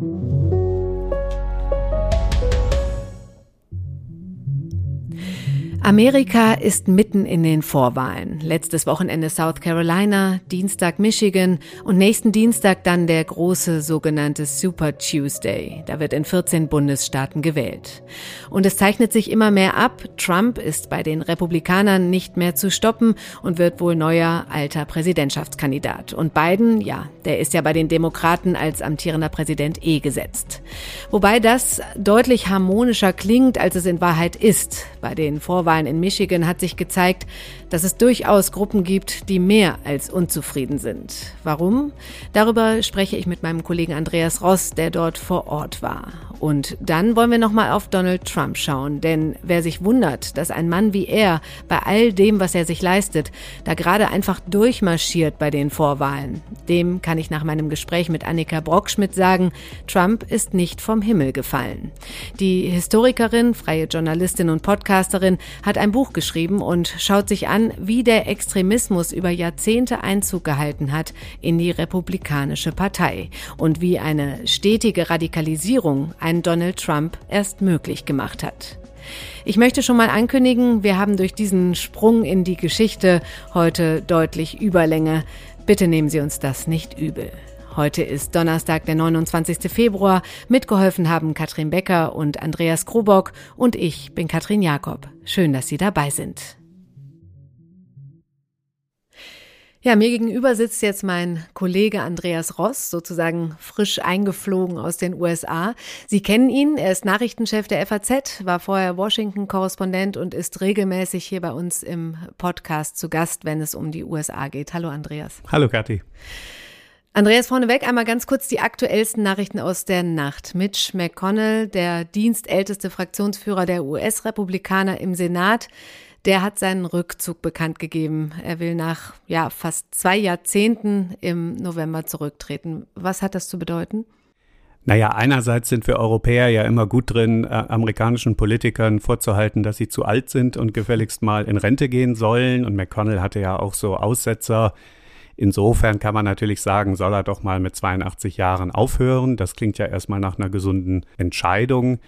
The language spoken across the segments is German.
Thank you. Amerika ist mitten in den Vorwahlen. Letztes Wochenende South Carolina, Dienstag Michigan und nächsten Dienstag dann der große sogenannte Super Tuesday. Da wird in 14 Bundesstaaten gewählt. Und es zeichnet sich immer mehr ab, Trump ist bei den Republikanern nicht mehr zu stoppen und wird wohl neuer alter Präsidentschaftskandidat. Und Biden, ja, der ist ja bei den Demokraten als amtierender Präsident eh gesetzt. Wobei das deutlich harmonischer klingt, als es in Wahrheit ist. Bei den Vorwahlen Wahlen in Michigan hat sich gezeigt, dass es durchaus Gruppen gibt, die mehr als unzufrieden sind. Warum? Darüber spreche ich mit meinem Kollegen Andreas Ross, der dort vor Ort war. Und dann wollen wir nochmal auf Donald Trump schauen, denn wer sich wundert, dass ein Mann wie er bei all dem, was er sich leistet, da gerade einfach durchmarschiert bei den Vorwahlen, dem kann ich nach meinem Gespräch mit Annika Brockschmidt sagen, Trump ist nicht vom Himmel gefallen. Die Historikerin, freie Journalistin und Podcasterin hat ein Buch geschrieben und schaut sich an, wie der Extremismus über Jahrzehnte Einzug gehalten hat in die Republikanische Partei und wie eine stetige Radikalisierung einen Donald Trump erst möglich gemacht hat. Ich möchte schon mal ankündigen, wir haben durch diesen Sprung in die Geschichte heute deutlich Überlänge. Bitte nehmen Sie uns das nicht übel. Heute ist Donnerstag, der 29. Februar. Mitgeholfen haben Katrin Becker und Andreas Krobock und ich bin Katrin Jakob. Schön, dass Sie dabei sind. Ja, mir gegenüber sitzt jetzt mein Kollege Andreas Ross, sozusagen frisch eingeflogen aus den USA. Sie kennen ihn, er ist Nachrichtenchef der FAZ, war vorher Washington-Korrespondent und ist regelmäßig hier bei uns im Podcast zu Gast, wenn es um die USA geht. Hallo Andreas. Hallo Kathi. Andreas, vorneweg einmal ganz kurz die aktuellsten Nachrichten aus der Nacht. Mitch McConnell, der dienstälteste Fraktionsführer der US-Republikaner im Senat, der hat seinen Rückzug bekannt gegeben. Er will nach ja, fast zwei Jahrzehnten im November zurücktreten. Was hat das zu bedeuten? Naja, einerseits sind wir Europäer ja immer gut drin, äh, amerikanischen Politikern vorzuhalten, dass sie zu alt sind und gefälligst mal in Rente gehen sollen. Und McConnell hatte ja auch so Aussetzer Insofern kann man natürlich sagen, soll er doch mal mit 82 Jahren aufhören. Das klingt ja erstmal nach einer gesunden Entscheidung.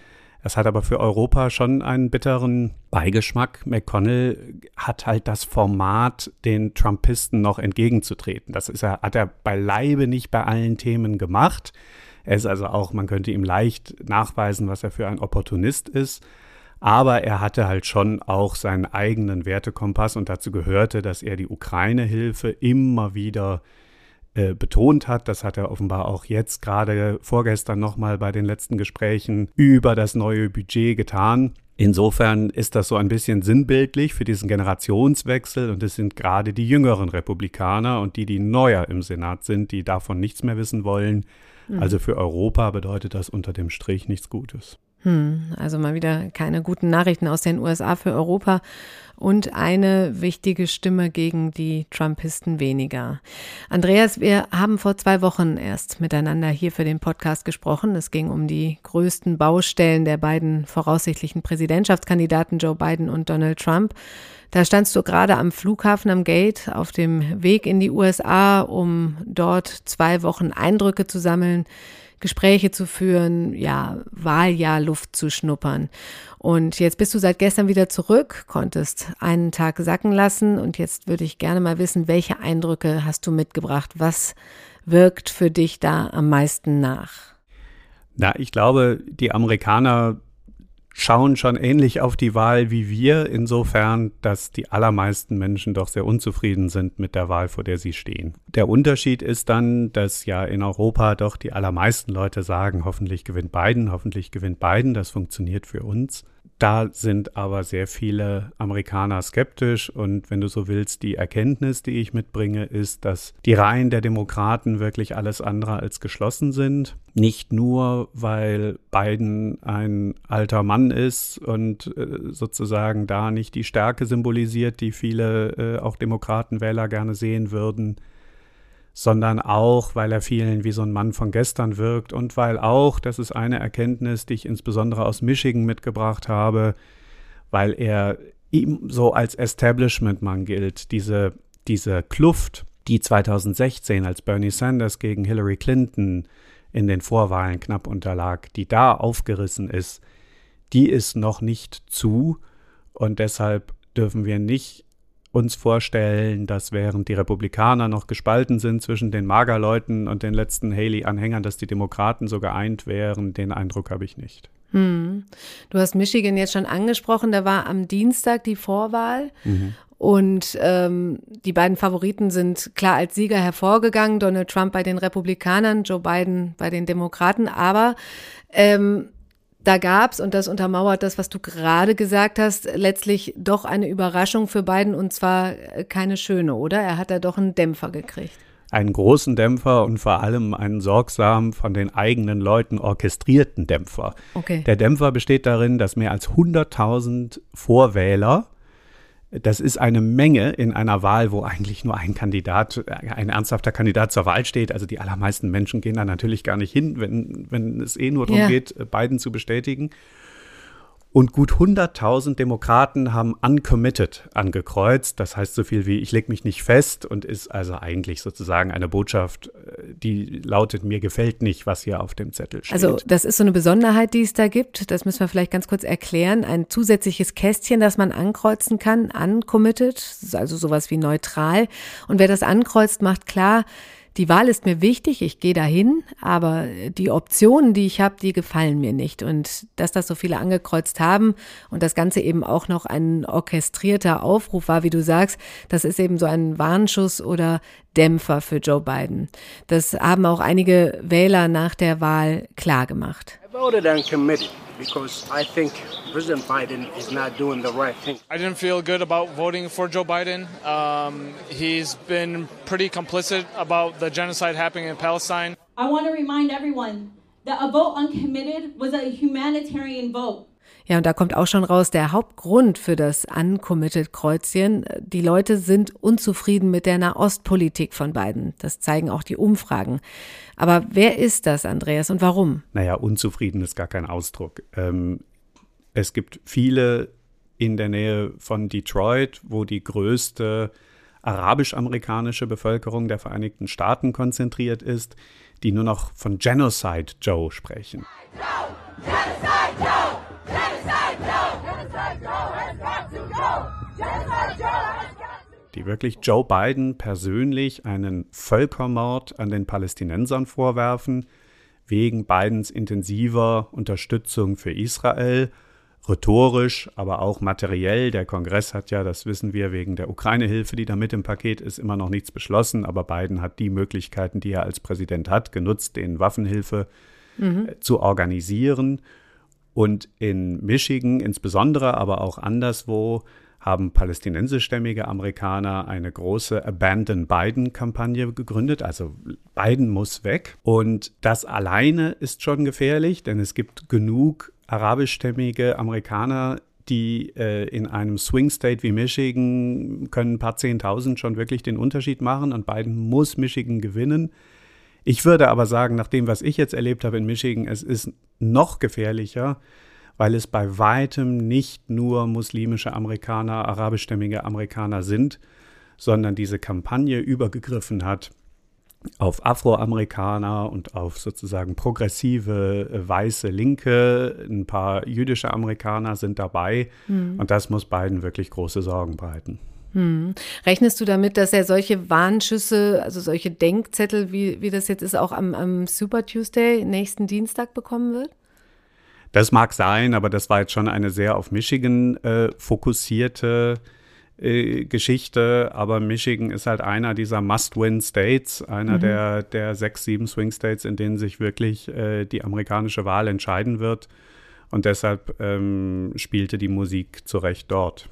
Es hat aber für Europa schon einen bitteren Beigeschmack. McConnell hat halt das Format, den Trumpisten noch entgegenzutreten. Das ist er, hat er beileibe nicht bei allen Themen gemacht. Er ist also auch, man könnte ihm leicht nachweisen, was er für ein Opportunist ist. Aber er hatte halt schon auch seinen eigenen Wertekompass und dazu gehörte, dass er die Ukraine-Hilfe immer wieder äh, betont hat. Das hat er offenbar auch jetzt gerade vorgestern nochmal bei den letzten Gesprächen über das neue Budget getan. Insofern ist das so ein bisschen sinnbildlich für diesen Generationswechsel und es sind gerade die jüngeren Republikaner und die, die neuer im Senat sind, die davon nichts mehr wissen wollen. Mhm. Also für Europa bedeutet das unter dem Strich nichts Gutes. Hm, also mal wieder keine guten Nachrichten aus den USA für Europa und eine wichtige Stimme gegen die Trumpisten weniger. Andreas, wir haben vor zwei Wochen erst miteinander hier für den Podcast gesprochen. Es ging um die größten Baustellen der beiden voraussichtlichen Präsidentschaftskandidaten Joe Biden und Donald Trump. Da standst du gerade am Flughafen am Gate auf dem Weg in die USA, um dort zwei Wochen Eindrücke zu sammeln. Gespräche zu führen, ja, Wahljahr Luft zu schnuppern. Und jetzt bist du seit gestern wieder zurück, konntest einen Tag sacken lassen und jetzt würde ich gerne mal wissen, welche Eindrücke hast du mitgebracht? Was wirkt für dich da am meisten nach? Na, ich glaube, die Amerikaner schauen schon ähnlich auf die Wahl wie wir, insofern, dass die allermeisten Menschen doch sehr unzufrieden sind mit der Wahl, vor der sie stehen. Der Unterschied ist dann, dass ja in Europa doch die allermeisten Leute sagen, hoffentlich gewinnt Biden, hoffentlich gewinnt Biden, das funktioniert für uns. Da sind aber sehr viele Amerikaner skeptisch und wenn du so willst, die Erkenntnis, die ich mitbringe, ist, dass die Reihen der Demokraten wirklich alles andere als geschlossen sind. Nicht nur, weil Biden ein alter Mann ist und äh, sozusagen da nicht die Stärke symbolisiert, die viele äh, auch Demokratenwähler gerne sehen würden, sondern auch, weil er vielen wie so ein Mann von gestern wirkt und weil auch, das ist eine Erkenntnis, die ich insbesondere aus Michigan mitgebracht habe, weil er ihm so als Establishment-Mann gilt, diese, diese Kluft, die 2016, als Bernie Sanders gegen Hillary Clinton in den Vorwahlen knapp unterlag, die da aufgerissen ist, die ist noch nicht zu und deshalb dürfen wir nicht uns vorstellen, dass während die Republikaner noch gespalten sind zwischen den Magerleuten und den letzten Haley-Anhängern, dass die Demokraten so geeint wären. Den Eindruck habe ich nicht. Hm. Du hast Michigan jetzt schon angesprochen, da war am Dienstag die Vorwahl. Mhm. Und ähm, die beiden Favoriten sind klar als Sieger hervorgegangen. Donald Trump bei den Republikanern, Joe Biden bei den Demokraten. Aber ähm, da gab's und das untermauert das, was du gerade gesagt hast, letztlich doch eine Überraschung für Biden und zwar äh, keine schöne, oder? Er hat da doch einen Dämpfer gekriegt einen großen Dämpfer und vor allem einen sorgsam von den eigenen Leuten orchestrierten Dämpfer. Okay. Der Dämpfer besteht darin, dass mehr als 100.000 Vorwähler das ist eine Menge in einer Wahl, wo eigentlich nur ein Kandidat, ein ernsthafter Kandidat zur Wahl steht. Also die allermeisten Menschen gehen da natürlich gar nicht hin, wenn, wenn es eh nur darum ja. geht, Biden zu bestätigen. Und gut 100.000 Demokraten haben uncommitted angekreuzt. Das heißt so viel wie ich lege mich nicht fest und ist also eigentlich sozusagen eine Botschaft, äh, die lautet, mir gefällt nicht, was hier auf dem Zettel steht. Also das ist so eine Besonderheit, die es da gibt. Das müssen wir vielleicht ganz kurz erklären. Ein zusätzliches Kästchen, das man ankreuzen kann, uncommitted, also sowas wie neutral. Und wer das ankreuzt, macht klar, die Wahl ist mir wichtig, ich gehe dahin, aber die Optionen, die ich habe, die gefallen mir nicht. Und dass das so viele angekreuzt haben und das Ganze eben auch noch ein orchestrierter Aufruf war, wie du sagst, das ist eben so ein Warnschuss oder Dämpfer für Joe Biden. Das haben auch einige Wähler nach der Wahl klargemacht. I voted uncommitted because I think President Biden is not doing the right thing. I didn't feel good about voting for Joe Biden. Um, he's been pretty complicit about the genocide happening in Palestine. I want to remind everyone that a vote uncommitted was a humanitarian vote. Ja, und da kommt auch schon raus der Hauptgrund für das Uncommitted-Kreuzchen. Die Leute sind unzufrieden mit der Nahostpolitik von Biden. Das zeigen auch die Umfragen. Aber wer ist das, Andreas, und warum? Naja, unzufrieden ist gar kein Ausdruck. Ähm, es gibt viele in der Nähe von Detroit, wo die größte arabisch-amerikanische Bevölkerung der Vereinigten Staaten konzentriert ist, die nur noch von Genocide Joe sprechen. Joe! Die wirklich Joe Biden persönlich einen Völkermord an den Palästinensern vorwerfen, wegen Bidens intensiver Unterstützung für Israel, rhetorisch, aber auch materiell. Der Kongress hat ja, das wissen wir, wegen der Ukraine-Hilfe, die da mit im Paket ist, immer noch nichts beschlossen, aber Biden hat die Möglichkeiten, die er als Präsident hat, genutzt, den Waffenhilfe mhm. zu organisieren. Und in Michigan insbesondere, aber auch anderswo, haben palästinensischstämmige Amerikaner eine große Abandon Biden-Kampagne gegründet. Also Biden muss weg. Und das alleine ist schon gefährlich, denn es gibt genug arabischstämmige Amerikaner, die äh, in einem Swing State wie Michigan können ein paar Zehntausend schon wirklich den Unterschied machen und Biden muss Michigan gewinnen. Ich würde aber sagen, nach dem, was ich jetzt erlebt habe in Michigan, es ist noch gefährlicher, weil es bei weitem nicht nur muslimische Amerikaner, arabischstämmige Amerikaner sind, sondern diese Kampagne übergegriffen hat auf Afroamerikaner und auf sozusagen progressive, äh, weiße Linke. Ein paar jüdische Amerikaner sind dabei. Mhm. Und das muss beiden wirklich große Sorgen bereiten. Hm. Rechnest du damit, dass er solche Warnschüsse, also solche Denkzettel, wie, wie das jetzt ist, auch am, am Super Tuesday nächsten Dienstag bekommen wird? Das mag sein, aber das war jetzt schon eine sehr auf Michigan äh, fokussierte äh, Geschichte. Aber Michigan ist halt einer dieser Must-Win-States, einer mhm. der, der sechs, sieben Swing-States, in denen sich wirklich äh, die amerikanische Wahl entscheiden wird. Und deshalb ähm, spielte die Musik zu Recht dort.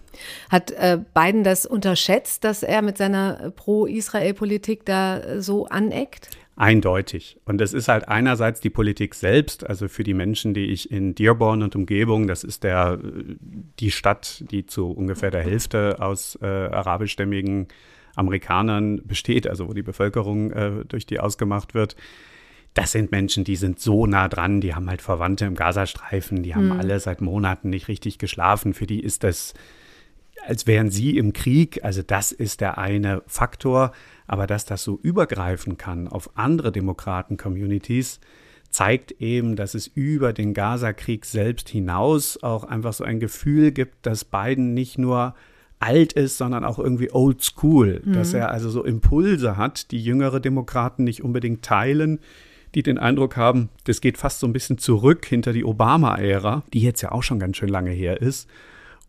Hat äh, Biden das unterschätzt, dass er mit seiner Pro-Israel-Politik da so aneckt? Eindeutig. Und es ist halt einerseits die Politik selbst, also für die Menschen, die ich in Dearborn und Umgebung, das ist der, die Stadt, die zu ungefähr der Hälfte aus äh, arabischstämmigen Amerikanern besteht, also wo die Bevölkerung äh, durch die ausgemacht wird. Das sind Menschen, die sind so nah dran, die haben halt Verwandte im Gazastreifen, die haben mhm. alle seit Monaten nicht richtig geschlafen. Für die ist das, als wären sie im Krieg. Also das ist der eine Faktor. Aber dass das so übergreifen kann auf andere Demokraten-Communities, zeigt eben, dass es über den Gaza-Krieg selbst hinaus auch einfach so ein Gefühl gibt, dass Biden nicht nur alt ist, sondern auch irgendwie old school, mhm. dass er also so Impulse hat, die jüngere Demokraten nicht unbedingt teilen, die den Eindruck haben, das geht fast so ein bisschen zurück hinter die Obama-Ära, die jetzt ja auch schon ganz schön lange her ist.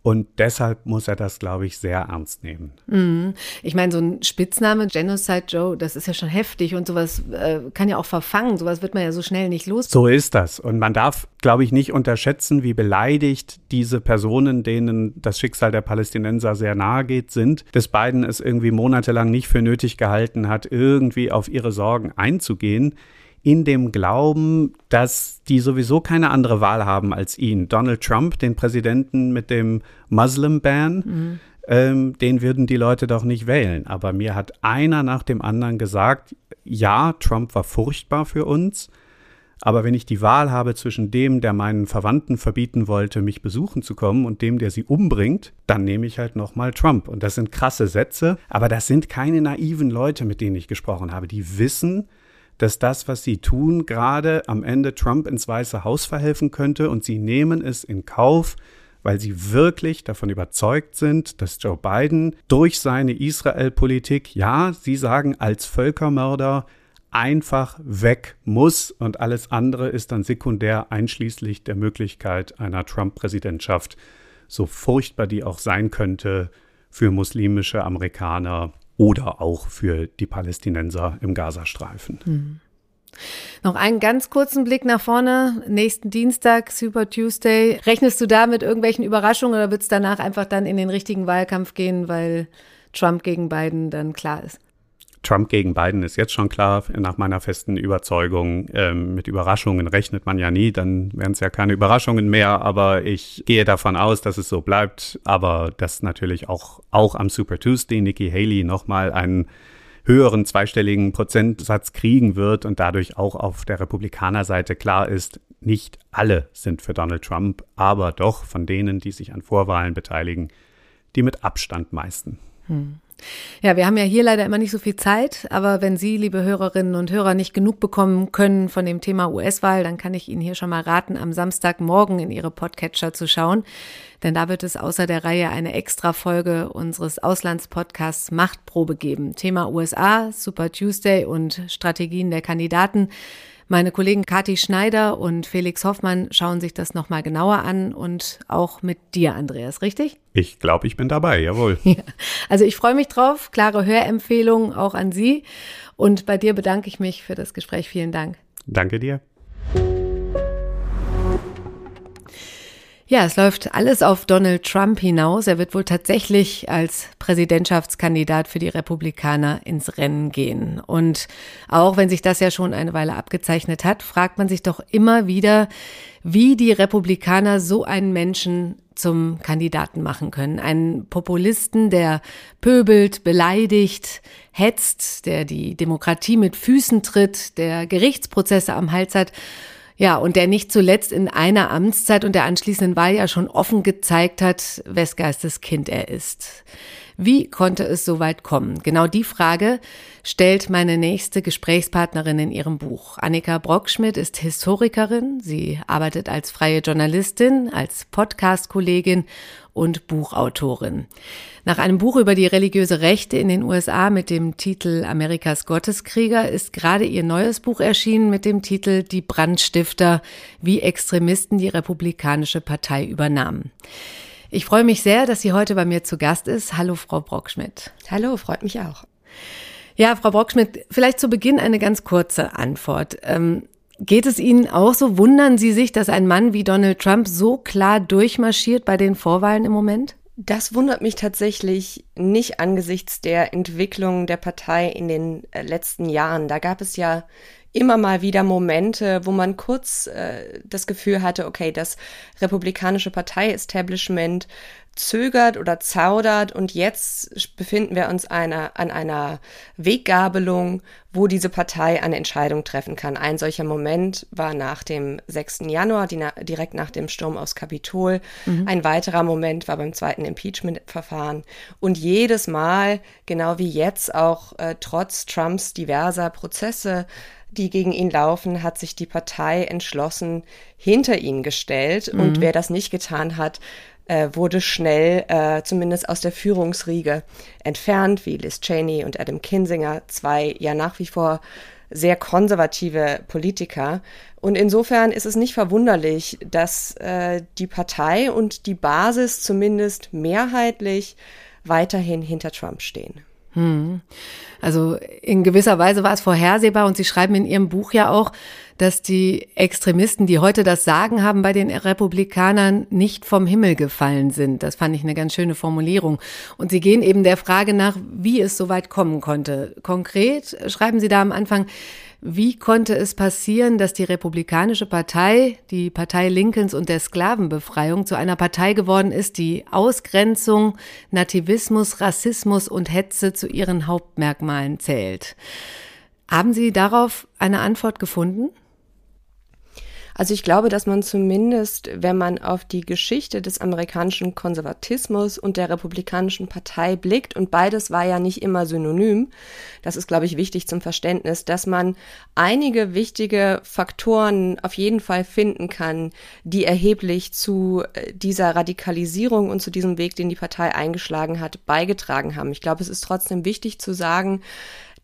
Und deshalb muss er das, glaube ich, sehr ernst nehmen. Mhm. Ich meine, so ein Spitzname, Genocide Joe, das ist ja schon heftig und sowas äh, kann ja auch verfangen. Sowas wird man ja so schnell nicht los. So ist das. Und man darf, glaube ich, nicht unterschätzen, wie beleidigt diese Personen, denen das Schicksal der Palästinenser sehr nahe geht, sind, dass Biden es irgendwie monatelang nicht für nötig gehalten hat, irgendwie auf ihre Sorgen einzugehen in dem Glauben, dass die sowieso keine andere Wahl haben als ihn. Donald Trump, den Präsidenten mit dem Muslim-Ban, mhm. ähm, den würden die Leute doch nicht wählen. Aber mir hat einer nach dem anderen gesagt, ja, Trump war furchtbar für uns. Aber wenn ich die Wahl habe zwischen dem, der meinen Verwandten verbieten wollte, mich besuchen zu kommen, und dem, der sie umbringt, dann nehme ich halt nochmal Trump. Und das sind krasse Sätze, aber das sind keine naiven Leute, mit denen ich gesprochen habe. Die wissen, dass das, was sie tun, gerade am Ende Trump ins Weiße Haus verhelfen könnte und sie nehmen es in Kauf, weil sie wirklich davon überzeugt sind, dass Joe Biden durch seine Israel-Politik, ja, sie sagen als Völkermörder, einfach weg muss und alles andere ist dann sekundär einschließlich der Möglichkeit einer Trump-Präsidentschaft, so furchtbar die auch sein könnte für muslimische Amerikaner oder auch für die Palästinenser im Gazastreifen. Mhm. Noch einen ganz kurzen Blick nach vorne. Nächsten Dienstag, Super Tuesday. Rechnest du da mit irgendwelchen Überraschungen oder wird es danach einfach dann in den richtigen Wahlkampf gehen, weil Trump gegen Biden dann klar ist? Trump gegen Biden ist jetzt schon klar, nach meiner festen Überzeugung. Ähm, mit Überraschungen rechnet man ja nie, dann wären es ja keine Überraschungen mehr, aber ich gehe davon aus, dass es so bleibt, aber dass natürlich auch, auch am Super Tuesday Nikki Haley nochmal einen höheren zweistelligen Prozentsatz kriegen wird und dadurch auch auf der Republikanerseite klar ist, nicht alle sind für Donald Trump, aber doch von denen, die sich an Vorwahlen beteiligen, die mit Abstand meisten. Hm. Ja, wir haben ja hier leider immer nicht so viel Zeit, aber wenn Sie, liebe Hörerinnen und Hörer, nicht genug bekommen können von dem Thema US-Wahl, dann kann ich Ihnen hier schon mal raten, am Samstagmorgen in Ihre Podcatcher zu schauen. Denn da wird es außer der Reihe eine extra Folge unseres Auslandspodcasts Machtprobe geben. Thema USA, Super Tuesday und Strategien der Kandidaten. Meine Kollegen Kati Schneider und Felix Hoffmann schauen sich das nochmal genauer an und auch mit dir, Andreas, richtig? Ich glaube, ich bin dabei, jawohl. Ja, also ich freue mich drauf. Klare Hörempfehlungen auch an Sie. Und bei dir bedanke ich mich für das Gespräch. Vielen Dank. Danke dir. Ja, es läuft alles auf Donald Trump hinaus. Er wird wohl tatsächlich als Präsidentschaftskandidat für die Republikaner ins Rennen gehen. Und auch wenn sich das ja schon eine Weile abgezeichnet hat, fragt man sich doch immer wieder, wie die Republikaner so einen Menschen zum Kandidaten machen können. Einen Populisten, der pöbelt, beleidigt, hetzt, der die Demokratie mit Füßen tritt, der Gerichtsprozesse am Hals hat ja, und der nicht zuletzt in einer Amtszeit und der anschließenden Wahl ja schon offen gezeigt hat, wes Geistes Kind er ist. Wie konnte es so weit kommen? Genau die Frage stellt meine nächste Gesprächspartnerin in ihrem Buch. Annika Brockschmidt ist Historikerin. Sie arbeitet als freie Journalistin, als Podcast-Kollegin und Buchautorin. Nach einem Buch über die religiöse Rechte in den USA mit dem Titel Amerikas Gotteskrieger ist gerade ihr neues Buch erschienen mit dem Titel Die Brandstifter, wie Extremisten die Republikanische Partei übernahmen. Ich freue mich sehr, dass sie heute bei mir zu Gast ist. Hallo, Frau Brockschmidt. Hallo, freut mich auch. Ja, Frau Brockschmidt, vielleicht zu Beginn eine ganz kurze Antwort. Ähm, Geht es Ihnen auch so? Wundern Sie sich, dass ein Mann wie Donald Trump so klar durchmarschiert bei den Vorwahlen im Moment? Das wundert mich tatsächlich nicht angesichts der Entwicklung der Partei in den äh, letzten Jahren. Da gab es ja immer mal wieder Momente, wo man kurz äh, das Gefühl hatte, okay, das republikanische Partei-Establishment zögert oder zaudert und jetzt befinden wir uns einer, an einer Weggabelung, wo diese Partei eine Entscheidung treffen kann. Ein solcher Moment war nach dem 6. Januar, die, direkt nach dem Sturm aufs Kapitol. Mhm. Ein weiterer Moment war beim zweiten Impeachment-Verfahren. Und jedes Mal, genau wie jetzt auch äh, trotz Trumps diverser Prozesse, die gegen ihn laufen, hat sich die Partei entschlossen hinter ihn gestellt. Mhm. Und wer das nicht getan hat, äh, wurde schnell äh, zumindest aus der Führungsriege entfernt, wie Liz Cheney und Adam Kinsinger, zwei ja nach wie vor sehr konservative Politiker. Und insofern ist es nicht verwunderlich, dass äh, die Partei und die Basis zumindest mehrheitlich weiterhin hinter Trump stehen. Hm. Also in gewisser Weise war es vorhersehbar und Sie schreiben in Ihrem Buch ja auch, dass die Extremisten, die heute das Sagen haben bei den Republikanern, nicht vom Himmel gefallen sind. Das fand ich eine ganz schöne Formulierung. Und Sie gehen eben der Frage nach, wie es so weit kommen konnte. Konkret schreiben Sie da am Anfang, wie konnte es passieren, dass die Republikanische Partei, die Partei Lincolns und der Sklavenbefreiung, zu einer Partei geworden ist, die Ausgrenzung, Nativismus, Rassismus und Hetze zu ihren Hauptmerkmalen zählt? Haben Sie darauf eine Antwort gefunden? Also ich glaube, dass man zumindest, wenn man auf die Geschichte des amerikanischen Konservatismus und der Republikanischen Partei blickt, und beides war ja nicht immer synonym, das ist, glaube ich, wichtig zum Verständnis, dass man einige wichtige Faktoren auf jeden Fall finden kann, die erheblich zu äh, dieser Radikalisierung und zu diesem Weg, den die Partei eingeschlagen hat, beigetragen haben. Ich glaube, es ist trotzdem wichtig zu sagen,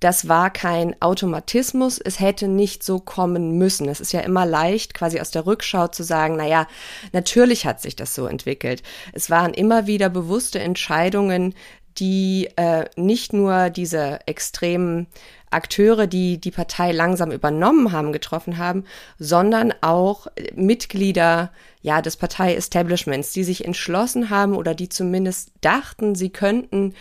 das war kein Automatismus, es hätte nicht so kommen müssen. Es ist ja immer leicht, quasi aus der Rückschau zu sagen, na ja, natürlich hat sich das so entwickelt. Es waren immer wieder bewusste Entscheidungen, die äh, nicht nur diese extremen Akteure, die die Partei langsam übernommen haben, getroffen haben, sondern auch Mitglieder ja des Partei-Establishments, die sich entschlossen haben oder die zumindest dachten, sie könnten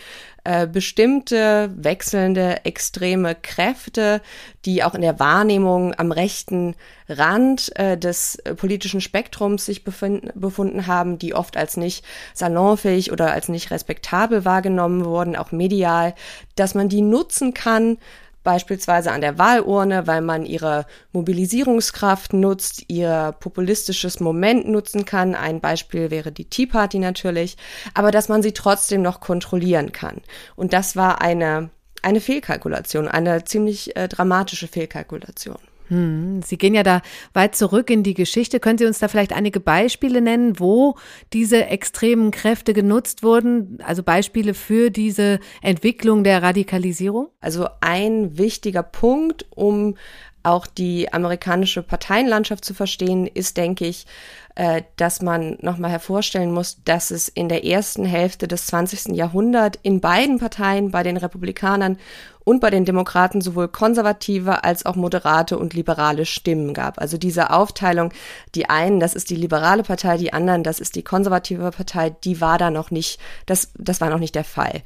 äh, bestimmte wechselnde extreme Kräfte, die auch in der Wahrnehmung am rechten Rand äh, des politischen Spektrums sich befinden, befunden haben, die oft als nicht salonfähig oder als nicht respektabel wahrgenommen wurden, auch medial, dass man die nutzen kann, beispielsweise an der Wahlurne, weil man ihre Mobilisierungskraft nutzt, ihr populistisches Moment nutzen kann. Ein Beispiel wäre die Tea Party natürlich, aber dass man sie trotzdem noch kontrollieren kann. Und das war eine, eine Fehlkalkulation, eine ziemlich äh, dramatische Fehlkalkulation. Hm, Sie gehen ja da weit zurück in die Geschichte. Können Sie uns da vielleicht einige Beispiele nennen, wo diese extremen Kräfte genutzt wurden? Also Beispiele für diese Entwicklung der Radikalisierung? Also ein wichtiger Punkt, um auch die amerikanische Parteienlandschaft zu verstehen, ist, denke ich, äh, dass man nochmal hervorstellen muss, dass es in der ersten Hälfte des 20. Jahrhunderts in beiden Parteien, bei den Republikanern und bei den Demokraten sowohl konservative als auch moderate und liberale Stimmen gab. Also diese Aufteilung, die einen, das ist die liberale Partei, die anderen, das ist die konservative Partei, die war da noch nicht, das, das war noch nicht der Fall.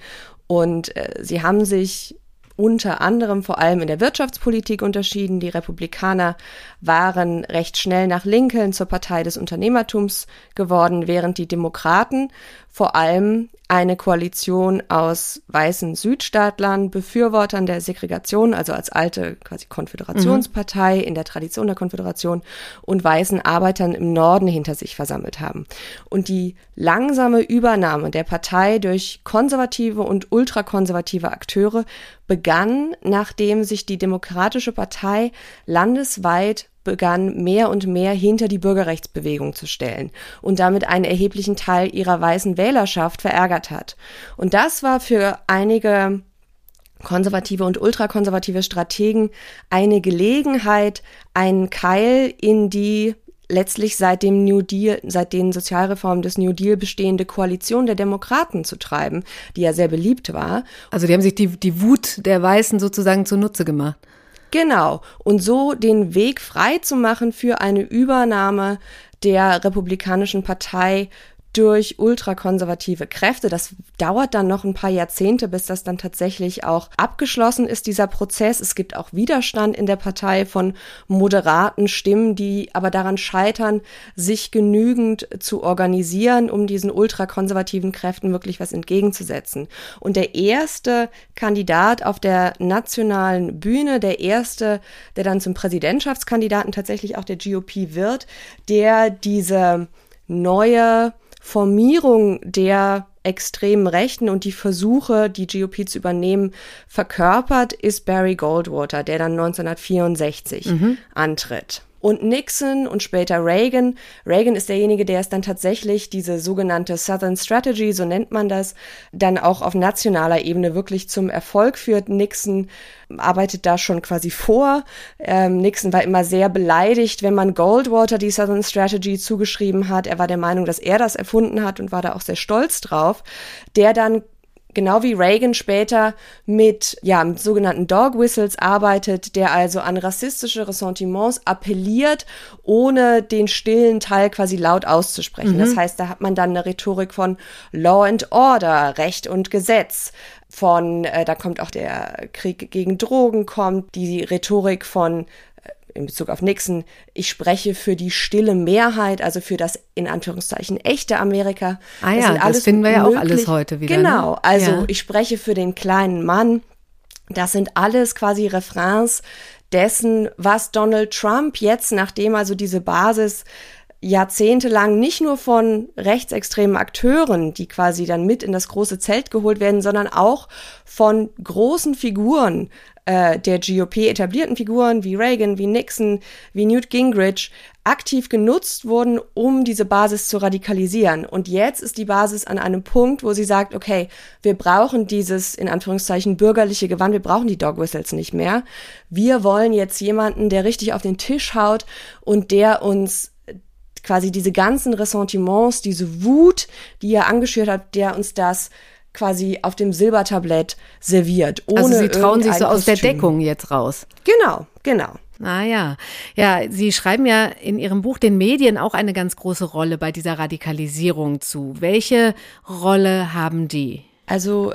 Und äh, sie haben sich unter anderem vor allem in der Wirtschaftspolitik unterschieden. Die Republikaner waren recht schnell nach Lincoln zur Partei des Unternehmertums geworden, während die Demokraten vor allem eine Koalition aus weißen Südstaatlern, Befürwortern der Segregation, also als alte quasi Konföderationspartei mhm. in der Tradition der Konföderation und weißen Arbeitern im Norden hinter sich versammelt haben. Und die langsame Übernahme der Partei durch konservative und ultrakonservative Akteure begann, nachdem sich die Demokratische Partei landesweit begann mehr und mehr hinter die Bürgerrechtsbewegung zu stellen und damit einen erheblichen Teil ihrer weißen Wählerschaft verärgert hat. Und das war für einige konservative und ultrakonservative Strategen eine Gelegenheit, einen Keil in die letztlich seit dem New Deal, seit den Sozialreformen des New Deal bestehende Koalition der Demokraten zu treiben, die ja sehr beliebt war. Also die haben sich die, die Wut der Weißen sozusagen zunutze gemacht. Genau. Und so den Weg frei zu machen für eine Übernahme der Republikanischen Partei durch ultrakonservative Kräfte. Das dauert dann noch ein paar Jahrzehnte, bis das dann tatsächlich auch abgeschlossen ist, dieser Prozess. Es gibt auch Widerstand in der Partei von moderaten Stimmen, die aber daran scheitern, sich genügend zu organisieren, um diesen ultrakonservativen Kräften wirklich was entgegenzusetzen. Und der erste Kandidat auf der nationalen Bühne, der erste, der dann zum Präsidentschaftskandidaten tatsächlich auch der GOP wird, der diese neue Formierung der extremen Rechten und die Versuche, die GOP zu übernehmen, verkörpert, ist Barry Goldwater, der dann 1964 mhm. antritt und Nixon und später Reagan. Reagan ist derjenige, der es dann tatsächlich diese sogenannte Southern Strategy, so nennt man das, dann auch auf nationaler Ebene wirklich zum Erfolg führt. Nixon arbeitet da schon quasi vor. Ähm, Nixon war immer sehr beleidigt, wenn man Goldwater die Southern Strategy zugeschrieben hat. Er war der Meinung, dass er das erfunden hat und war da auch sehr stolz drauf. Der dann genau wie Reagan später mit ja, mit sogenannten Dog Whistles arbeitet, der also an rassistische Ressentiments appelliert, ohne den stillen Teil quasi laut auszusprechen. Mhm. Das heißt, da hat man dann eine Rhetorik von Law and Order, Recht und Gesetz, von, äh, da kommt auch der Krieg gegen Drogen, kommt die Rhetorik von in Bezug auf Nixon, ich spreche für die stille Mehrheit, also für das in Anführungszeichen echte Amerika. Ah das ja, das finden wir ja auch alles heute wieder. Ne? Genau, ne? also ja. ich spreche für den kleinen Mann. Das sind alles quasi Refrains dessen, was Donald Trump jetzt, nachdem also diese Basis jahrzehntelang nicht nur von rechtsextremen Akteuren, die quasi dann mit in das große Zelt geholt werden, sondern auch von großen Figuren äh, der GOP etablierten Figuren wie Reagan, wie Nixon, wie Newt Gingrich aktiv genutzt wurden, um diese Basis zu radikalisieren. Und jetzt ist die Basis an einem Punkt, wo sie sagt, okay, wir brauchen dieses in Anführungszeichen bürgerliche Gewand, wir brauchen die Dog Whistles nicht mehr. Wir wollen jetzt jemanden, der richtig auf den Tisch haut und der uns quasi diese ganzen Ressentiments, diese Wut, die er angeschürt hat, der uns das quasi auf dem Silbertablett serviert. Ohne also sie trauen sich so aus Kostüm. der Deckung jetzt raus. Genau, genau. Ah ja. Ja, Sie schreiben ja in Ihrem Buch den Medien auch eine ganz große Rolle bei dieser Radikalisierung zu. Welche Rolle haben die? Also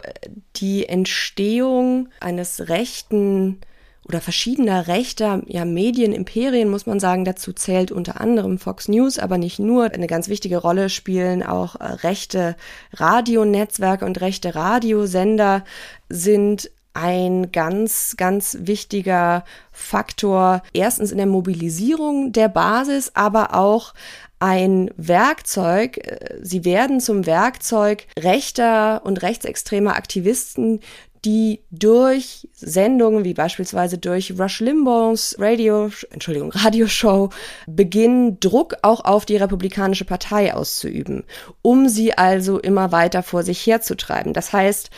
die Entstehung eines rechten oder verschiedener rechter ja, Medienimperien, muss man sagen. Dazu zählt unter anderem Fox News, aber nicht nur. Eine ganz wichtige Rolle spielen auch äh, rechte Radionetzwerke und rechte Radiosender sind ein ganz, ganz wichtiger Faktor. Erstens in der Mobilisierung der Basis, aber auch ein Werkzeug, äh, sie werden zum Werkzeug rechter und rechtsextremer Aktivisten, die durch Sendungen wie beispielsweise durch Rush Limbaughs Radio, Entschuldigung, Radioshow beginnen, Druck auch auf die Republikanische Partei auszuüben, um sie also immer weiter vor sich herzutreiben. Das heißt,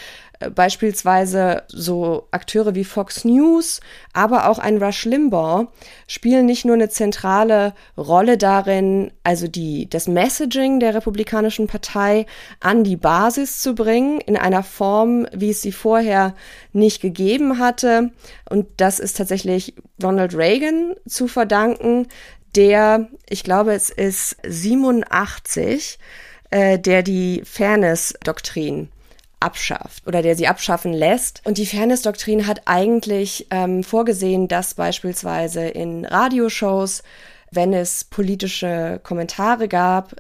beispielsweise so Akteure wie Fox News, aber auch ein Rush Limbaugh spielen nicht nur eine zentrale Rolle darin, also die, das Messaging der Republikanischen Partei an die Basis zu bringen, in einer Form, wie es sie vorher nicht gegeben hatte. Und das ist tatsächlich Ronald Reagan zu verdanken, der, ich glaube, es ist 87, äh, der die Fairness-Doktrin abschafft oder der sie abschaffen lässt. Und die Fairness-Doktrin hat eigentlich ähm, vorgesehen, dass beispielsweise in Radioshows, wenn es politische Kommentare gab,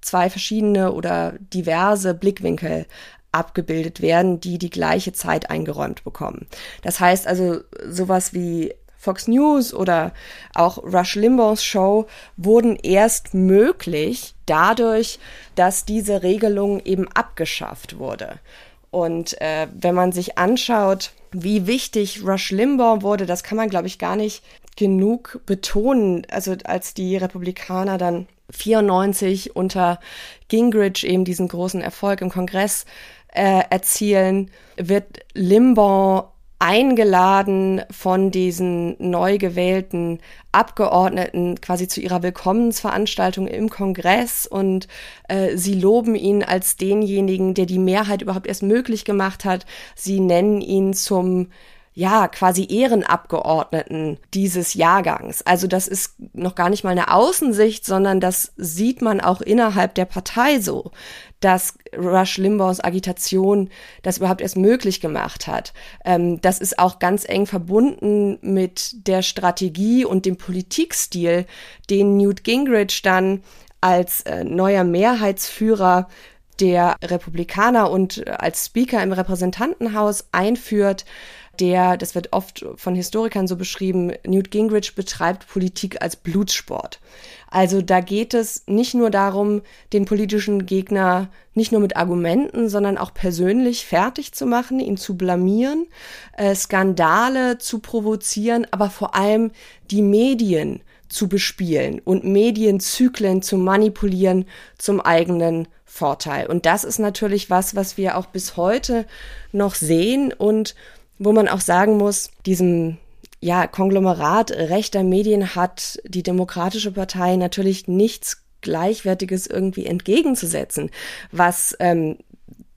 zwei verschiedene oder diverse Blickwinkel abgebildet werden, die die gleiche Zeit eingeräumt bekommen. Das heißt also sowas wie Fox News oder auch Rush Limbaughs Show wurden erst möglich dadurch, dass diese Regelung eben abgeschafft wurde. Und äh, wenn man sich anschaut, wie wichtig Rush Limbaugh wurde, das kann man, glaube ich, gar nicht genug betonen. Also als die Republikaner dann 94 unter Gingrich eben diesen großen Erfolg im Kongress äh, erzielen, wird Limbaugh eingeladen von diesen neu gewählten Abgeordneten quasi zu ihrer Willkommensveranstaltung im Kongress und äh, sie loben ihn als denjenigen, der die Mehrheit überhaupt erst möglich gemacht hat. Sie nennen ihn zum ja, quasi Ehrenabgeordneten dieses Jahrgangs. Also das ist noch gar nicht mal eine Außensicht, sondern das sieht man auch innerhalb der Partei so, dass Rush Limbaughs Agitation das überhaupt erst möglich gemacht hat. Ähm, das ist auch ganz eng verbunden mit der Strategie und dem Politikstil, den Newt Gingrich dann als äh, neuer Mehrheitsführer der Republikaner und als Speaker im Repräsentantenhaus einführt der, das wird oft von Historikern so beschrieben, Newt Gingrich betreibt Politik als Blutsport. Also da geht es nicht nur darum, den politischen Gegner nicht nur mit Argumenten, sondern auch persönlich fertig zu machen, ihn zu blamieren, äh, Skandale zu provozieren, aber vor allem die Medien zu bespielen und Medienzyklen zu manipulieren zum eigenen Vorteil. Und das ist natürlich was, was wir auch bis heute noch sehen und wo man auch sagen muss, diesem ja, Konglomerat rechter Medien hat die Demokratische Partei natürlich nichts Gleichwertiges irgendwie entgegenzusetzen, was ähm,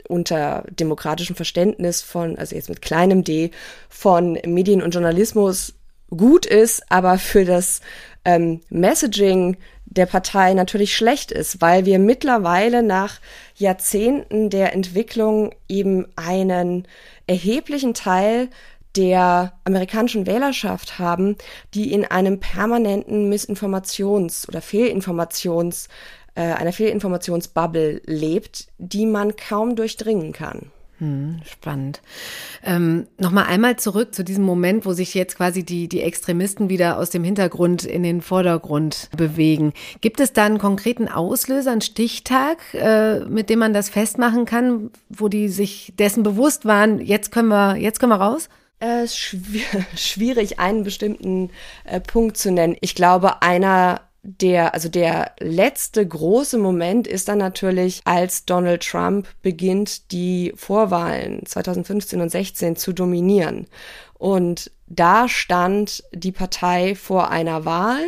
unter demokratischem Verständnis von, also jetzt mit kleinem d, von Medien und Journalismus gut ist, aber für das ähm, Messaging der Partei natürlich schlecht ist, weil wir mittlerweile nach Jahrzehnten der Entwicklung eben einen erheblichen Teil der amerikanischen Wählerschaft haben, die in einem permanenten Missinformations- oder Fehlinformations, äh, einer Fehlinformationsbubble lebt, die man kaum durchdringen kann. Hm, spannend. Ähm, Nochmal einmal zurück zu diesem Moment, wo sich jetzt quasi die, die Extremisten wieder aus dem Hintergrund in den Vordergrund bewegen. Gibt es da einen konkreten Auslöser, einen Stichtag, äh, mit dem man das festmachen kann, wo die sich dessen bewusst waren, jetzt können wir, jetzt können wir raus? Äh, schwierig, einen bestimmten äh, Punkt zu nennen. Ich glaube, einer der, also der letzte große Moment ist dann natürlich, als Donald Trump beginnt, die Vorwahlen 2015 und 16 zu dominieren. Und da stand die Partei vor einer Wahl,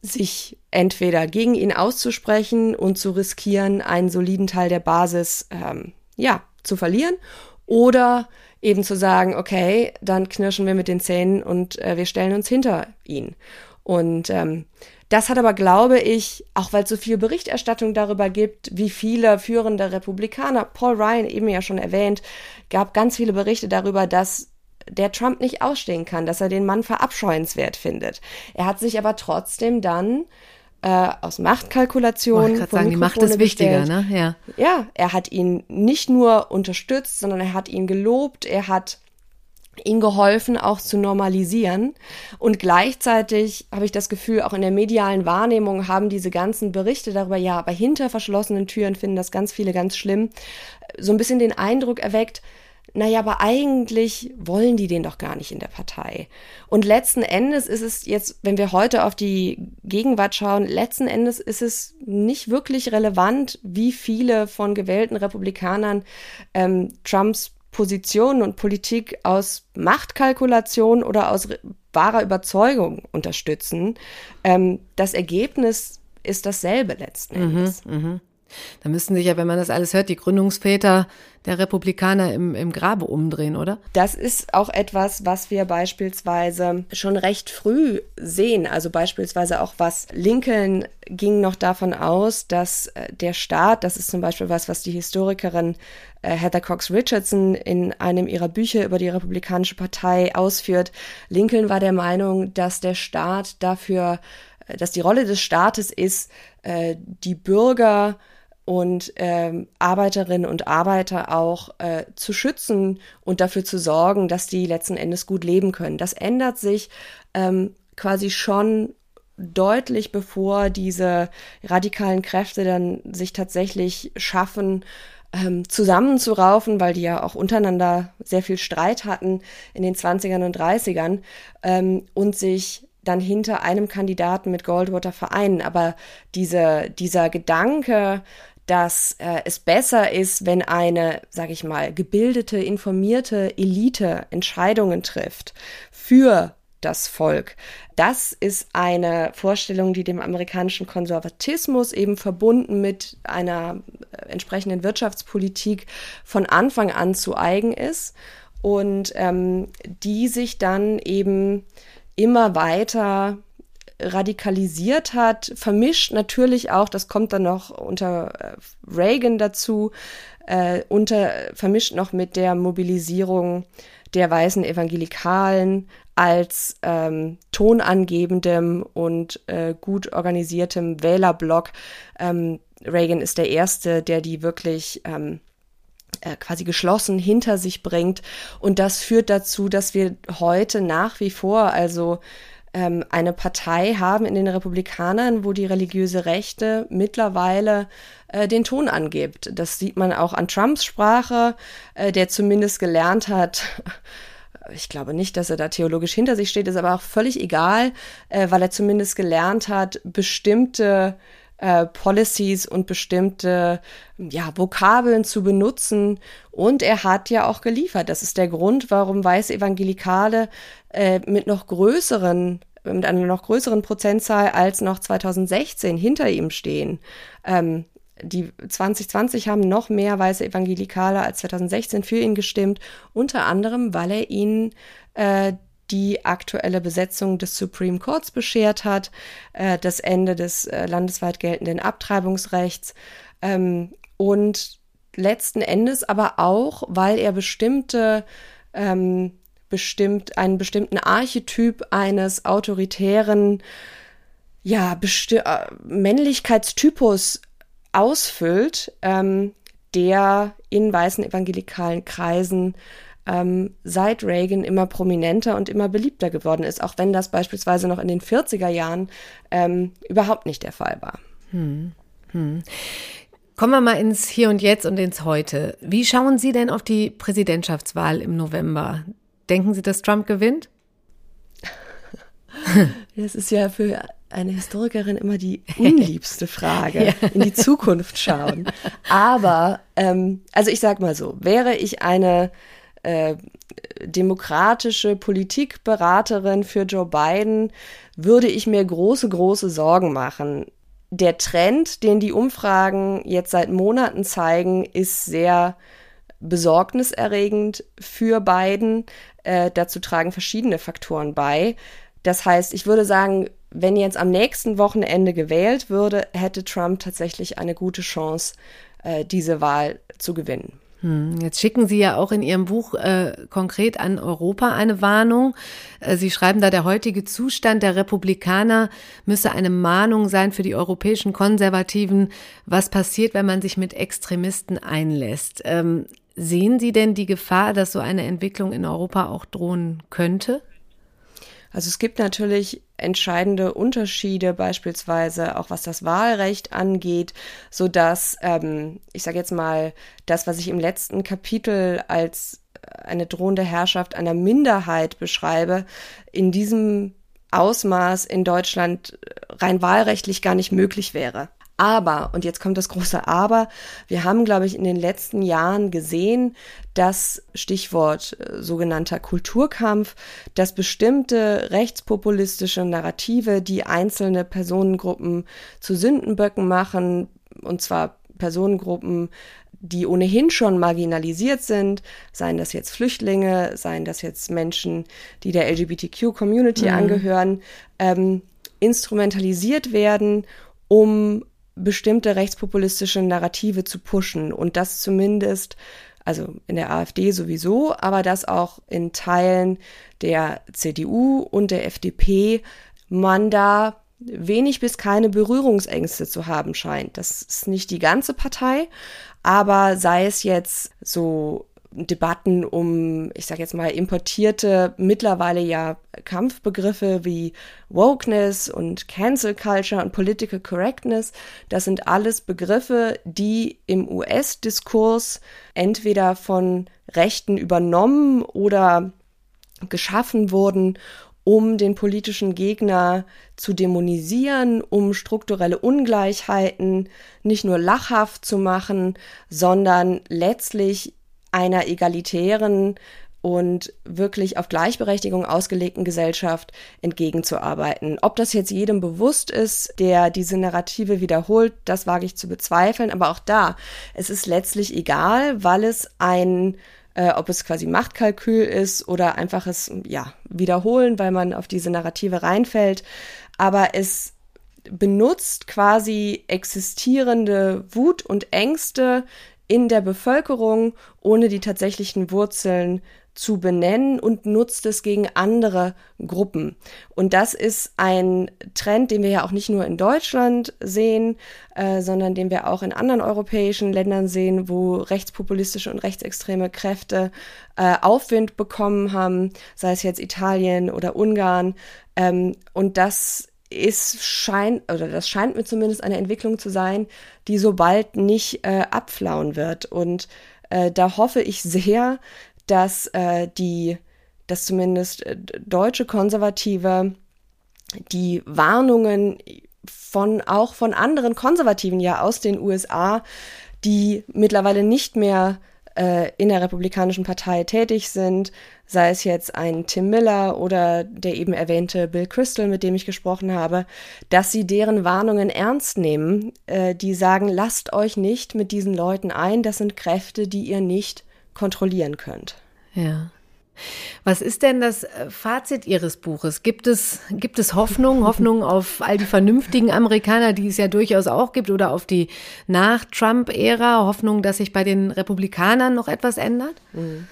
sich entweder gegen ihn auszusprechen und zu riskieren, einen soliden Teil der Basis, ähm, ja, zu verlieren oder eben zu sagen, okay, dann knirschen wir mit den Zähnen und äh, wir stellen uns hinter ihn. Und ähm, das hat aber, glaube ich, auch weil es so viel Berichterstattung darüber gibt, wie viele führende Republikaner, Paul Ryan eben ja schon erwähnt, gab ganz viele Berichte darüber, dass der Trump nicht ausstehen kann, dass er den Mann verabscheuenswert findet. Er hat sich aber trotzdem dann äh, aus Machtkalkulation. Ich sagen, die Macht ist wichtiger, ne? Ja. Ja, er hat ihn nicht nur unterstützt, sondern er hat ihn gelobt, er hat ihm geholfen, auch zu normalisieren. Und gleichzeitig habe ich das Gefühl, auch in der medialen Wahrnehmung haben diese ganzen Berichte darüber, ja, aber hinter verschlossenen Türen finden das ganz viele ganz schlimm, so ein bisschen den Eindruck erweckt, naja, aber eigentlich wollen die den doch gar nicht in der Partei. Und letzten Endes ist es jetzt, wenn wir heute auf die Gegenwart schauen, letzten Endes ist es nicht wirklich relevant, wie viele von gewählten Republikanern ähm, Trumps Position und Politik aus Machtkalkulation oder aus wahrer Überzeugung unterstützen. Ähm, das Ergebnis ist dasselbe letzten mhm, Endes. Mhm, mh. Da müssten sich ja, wenn man das alles hört, die Gründungsväter der Republikaner im, im Grabe umdrehen, oder? Das ist auch etwas, was wir beispielsweise schon recht früh sehen. Also beispielsweise auch was Lincoln ging noch davon aus, dass äh, der Staat, das ist zum Beispiel was, was die Historikerin Heather Cox Richardson in einem ihrer Bücher über die Republikanische Partei ausführt. Lincoln war der Meinung, dass der Staat dafür, äh, dass die Rolle des Staates ist, die Bürger und ähm, Arbeiterinnen und Arbeiter auch äh, zu schützen und dafür zu sorgen, dass die letzten Endes gut leben können. Das ändert sich ähm, quasi schon deutlich, bevor diese radikalen Kräfte dann sich tatsächlich schaffen, ähm, zusammenzuraufen, weil die ja auch untereinander sehr viel Streit hatten in den 20ern und 30ern ähm, und sich dann hinter einem Kandidaten mit Goldwater vereinen. Aber diese, dieser Gedanke, dass äh, es besser ist, wenn eine, sage ich mal, gebildete, informierte Elite Entscheidungen trifft für das Volk. Das ist eine Vorstellung, die dem amerikanischen Konservatismus eben verbunden mit einer äh, entsprechenden Wirtschaftspolitik von Anfang an zu eigen ist und ähm, die sich dann eben immer weiter radikalisiert hat, vermischt natürlich auch, das kommt dann noch unter äh, Reagan dazu, äh, unter, vermischt noch mit der Mobilisierung der weißen Evangelikalen als ähm, tonangebendem und äh, gut organisiertem Wählerblock. Ähm, Reagan ist der Erste, der die wirklich ähm, äh, quasi geschlossen hinter sich bringt. Und das führt dazu, dass wir heute nach wie vor also ähm, eine Partei haben in den Republikanern, wo die religiöse Rechte mittlerweile äh, den Ton angibt. Das sieht man auch an Trumps Sprache, äh, der zumindest gelernt hat, ich glaube nicht, dass er da theologisch hinter sich steht, ist aber auch völlig egal, äh, weil er zumindest gelernt hat, bestimmte äh, Policies und bestimmte ja, Vokabeln zu benutzen. Und er hat ja auch geliefert. Das ist der Grund, warum weiße Evangelikale äh, mit noch größeren mit einer noch größeren Prozentzahl als noch 2016 hinter ihm stehen. Ähm, die 2020 haben noch mehr weiße Evangelikale als 2016 für ihn gestimmt, unter anderem, weil er ihnen äh, die aktuelle Besetzung des Supreme Courts beschert hat, äh, das Ende des äh, landesweit geltenden Abtreibungsrechts ähm, und letzten Endes aber auch, weil er bestimmte ähm, bestimmt einen bestimmten Archetyp eines autoritären ja, äh, Männlichkeitstypus ausfüllt, ähm, der in weißen evangelikalen Kreisen ähm, seit Reagan immer prominenter und immer beliebter geworden ist, auch wenn das beispielsweise noch in den 40er Jahren ähm, überhaupt nicht der Fall war. Hm. Hm. Kommen wir mal ins Hier und Jetzt und ins Heute. Wie schauen Sie denn auf die Präsidentschaftswahl im November? Denken Sie, dass Trump gewinnt? Das ist ja für eine Historikerin immer die unliebste Frage, ja. in die Zukunft schauen. Aber, ähm, also ich sag mal so, wäre ich eine äh, demokratische Politikberaterin für Joe Biden, würde ich mir große, große Sorgen machen. Der Trend, den die Umfragen jetzt seit Monaten zeigen, ist sehr besorgniserregend für Biden. Äh, dazu tragen verschiedene Faktoren bei. Das heißt, ich würde sagen, wenn jetzt am nächsten Wochenende gewählt würde, hätte Trump tatsächlich eine gute Chance, äh, diese Wahl zu gewinnen. Hm, jetzt schicken Sie ja auch in Ihrem Buch äh, konkret an Europa eine Warnung. Äh, Sie schreiben da, der heutige Zustand der Republikaner müsse eine Mahnung sein für die europäischen Konservativen, was passiert, wenn man sich mit Extremisten einlässt. Ähm, sehen Sie denn die Gefahr, dass so eine Entwicklung in Europa auch drohen könnte? Also es gibt natürlich entscheidende Unterschiede, beispielsweise auch was das Wahlrecht angeht, so dass ähm, ich sage jetzt mal das, was ich im letzten Kapitel als eine drohende Herrschaft einer Minderheit beschreibe, in diesem Ausmaß in Deutschland rein wahlrechtlich gar nicht möglich wäre. Aber, und jetzt kommt das große Aber, wir haben, glaube ich, in den letzten Jahren gesehen, dass Stichwort äh, sogenannter Kulturkampf, dass bestimmte rechtspopulistische Narrative, die einzelne Personengruppen zu Sündenböcken machen, und zwar Personengruppen, die ohnehin schon marginalisiert sind, seien das jetzt Flüchtlinge, seien das jetzt Menschen, die der LGBTQ-Community mhm. angehören, ähm, instrumentalisiert werden, um bestimmte rechtspopulistische Narrative zu pushen und das zumindest, also in der AfD sowieso, aber das auch in Teilen der CDU und der FDP man da wenig bis keine Berührungsängste zu haben scheint. Das ist nicht die ganze Partei, aber sei es jetzt so Debatten um, ich sage jetzt mal, importierte, mittlerweile ja Kampfbegriffe wie Wokeness und Cancel Culture und Political Correctness. Das sind alles Begriffe, die im US-Diskurs entweder von Rechten übernommen oder geschaffen wurden, um den politischen Gegner zu dämonisieren, um strukturelle Ungleichheiten nicht nur lachhaft zu machen, sondern letztlich einer egalitären und wirklich auf Gleichberechtigung ausgelegten Gesellschaft entgegenzuarbeiten. Ob das jetzt jedem bewusst ist, der diese Narrative wiederholt, das wage ich zu bezweifeln. Aber auch da, es ist letztlich egal, weil es ein, äh, ob es quasi Machtkalkül ist oder einfaches, ja, Wiederholen, weil man auf diese Narrative reinfällt. Aber es benutzt quasi existierende Wut und Ängste in der Bevölkerung, ohne die tatsächlichen Wurzeln zu benennen und nutzt es gegen andere Gruppen. Und das ist ein Trend, den wir ja auch nicht nur in Deutschland sehen, äh, sondern den wir auch in anderen europäischen Ländern sehen, wo rechtspopulistische und rechtsextreme Kräfte äh, Aufwind bekommen haben, sei es jetzt Italien oder Ungarn. Ähm, und das ist scheint oder das scheint mir zumindest eine Entwicklung zu sein, die so bald nicht äh, abflauen wird. Und äh, da hoffe ich sehr, dass äh, die, dass zumindest äh, deutsche Konservative die Warnungen von auch von anderen Konservativen ja aus den USA, die mittlerweile nicht mehr in der Republikanischen Partei tätig sind, sei es jetzt ein Tim Miller oder der eben erwähnte Bill Crystal, mit dem ich gesprochen habe, dass sie deren Warnungen ernst nehmen, äh, die sagen, lasst euch nicht mit diesen Leuten ein, das sind Kräfte, die ihr nicht kontrollieren könnt. Ja. Was ist denn das äh, Fazit Ihres Buches? Gibt es, gibt es Hoffnung, Hoffnung auf all die vernünftigen Amerikaner, die es ja durchaus auch gibt, oder auf die Nach-Trump-Ära? Hoffnung, dass sich bei den Republikanern noch etwas ändert? Mhm.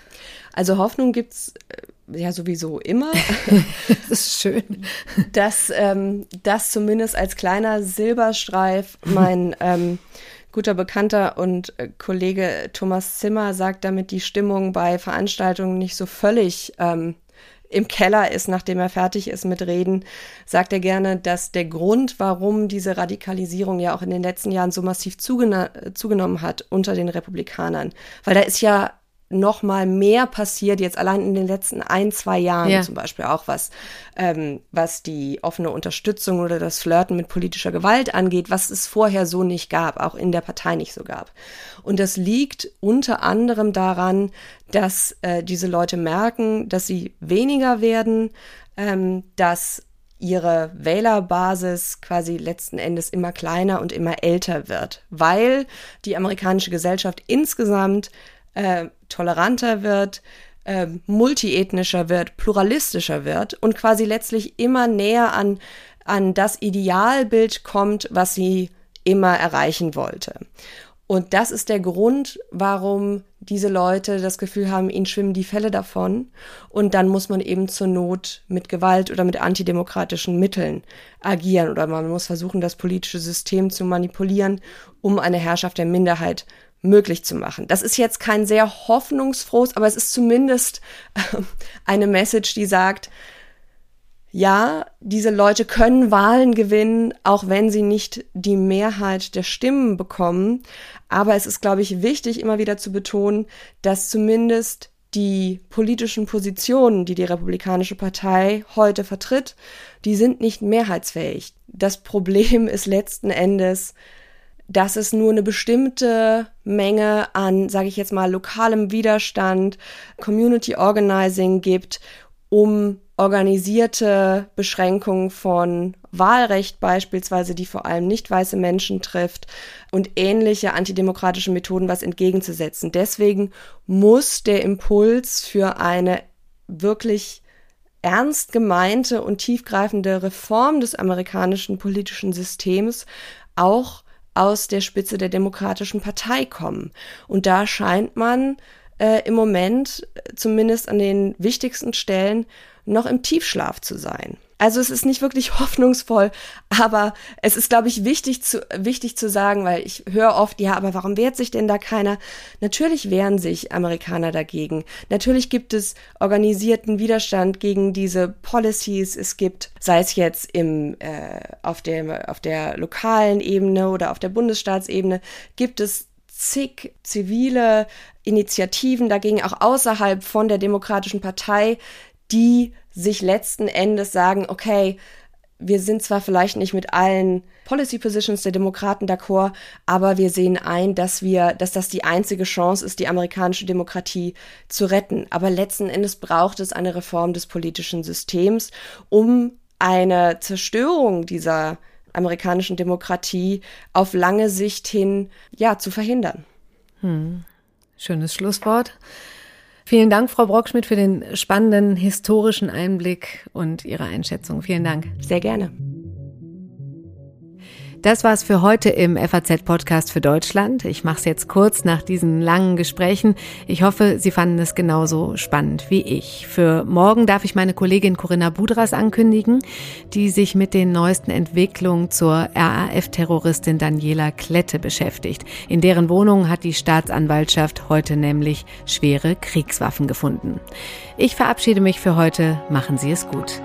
Also Hoffnung gibt's äh, ja sowieso immer. das ist schön. Dass ähm, das zumindest als kleiner Silberstreif mein ähm, guter Bekannter und äh, Kollege Thomas Zimmer sagt, damit die Stimmung bei Veranstaltungen nicht so völlig ähm, im Keller ist, nachdem er fertig ist mit Reden, sagt er gerne, dass der Grund, warum diese Radikalisierung ja auch in den letzten Jahren so massiv zugenommen hat unter den Republikanern, weil da ist ja noch mal mehr passiert, jetzt allein in den letzten ein, zwei Jahren ja. zum Beispiel auch was, ähm, was die offene Unterstützung oder das Flirten mit politischer Gewalt angeht, was es vorher so nicht gab, auch in der Partei nicht so gab. Und das liegt unter anderem daran, dass äh, diese Leute merken, dass sie weniger werden, ähm, dass ihre Wählerbasis quasi letzten Endes immer kleiner und immer älter wird, weil die amerikanische Gesellschaft insgesamt äh, toleranter wird, äh, multiethnischer wird, pluralistischer wird und quasi letztlich immer näher an, an das Idealbild kommt, was sie immer erreichen wollte. Und das ist der Grund, warum diese Leute das Gefühl haben, ihnen schwimmen die Fälle davon. Und dann muss man eben zur Not mit Gewalt oder mit antidemokratischen Mitteln agieren oder man muss versuchen, das politische System zu manipulieren, um eine Herrschaft der Minderheit möglich zu machen. Das ist jetzt kein sehr hoffnungsfrohes, aber es ist zumindest äh, eine Message, die sagt, ja, diese Leute können Wahlen gewinnen, auch wenn sie nicht die Mehrheit der Stimmen bekommen. Aber es ist, glaube ich, wichtig, immer wieder zu betonen, dass zumindest die politischen Positionen, die die Republikanische Partei heute vertritt, die sind nicht mehrheitsfähig. Das Problem ist letzten Endes, dass es nur eine bestimmte Menge an, sage ich jetzt mal, lokalem Widerstand, Community Organizing gibt, um organisierte Beschränkungen von Wahlrecht beispielsweise, die vor allem nicht weiße Menschen trifft und ähnliche antidemokratische Methoden was entgegenzusetzen. Deswegen muss der Impuls für eine wirklich ernst gemeinte und tiefgreifende Reform des amerikanischen politischen Systems auch aus der Spitze der Demokratischen Partei kommen. Und da scheint man äh, im Moment, äh, zumindest an den wichtigsten Stellen, noch im Tiefschlaf zu sein. Also es ist nicht wirklich hoffnungsvoll, aber es ist, glaube ich, wichtig zu, wichtig zu sagen, weil ich höre oft, ja, aber warum wehrt sich denn da keiner? Natürlich wehren sich Amerikaner dagegen. Natürlich gibt es organisierten Widerstand gegen diese Policies. Es gibt, sei es jetzt im, äh, auf, der, auf der lokalen Ebene oder auf der Bundesstaatsebene, gibt es zig zivile Initiativen dagegen, auch außerhalb von der Demokratischen Partei, die sich letzten Endes sagen, okay, wir sind zwar vielleicht nicht mit allen Policy Positions der Demokraten d'accord, aber wir sehen ein, dass wir, dass das die einzige Chance ist, die amerikanische Demokratie zu retten. Aber letzten Endes braucht es eine Reform des politischen Systems, um eine Zerstörung dieser amerikanischen Demokratie auf lange Sicht hin, ja, zu verhindern. Hm. Schönes Schlusswort. Vielen Dank, Frau Brockschmidt, für den spannenden historischen Einblick und Ihre Einschätzung. Vielen Dank. Sehr gerne. Das war's für heute im FAZ-Podcast für Deutschland. Ich mache es jetzt kurz nach diesen langen Gesprächen. Ich hoffe, Sie fanden es genauso spannend wie ich. Für morgen darf ich meine Kollegin Corinna Budras ankündigen, die sich mit den neuesten Entwicklungen zur RAF-Terroristin Daniela Klette beschäftigt. In deren Wohnung hat die Staatsanwaltschaft heute nämlich schwere Kriegswaffen gefunden. Ich verabschiede mich für heute. Machen Sie es gut.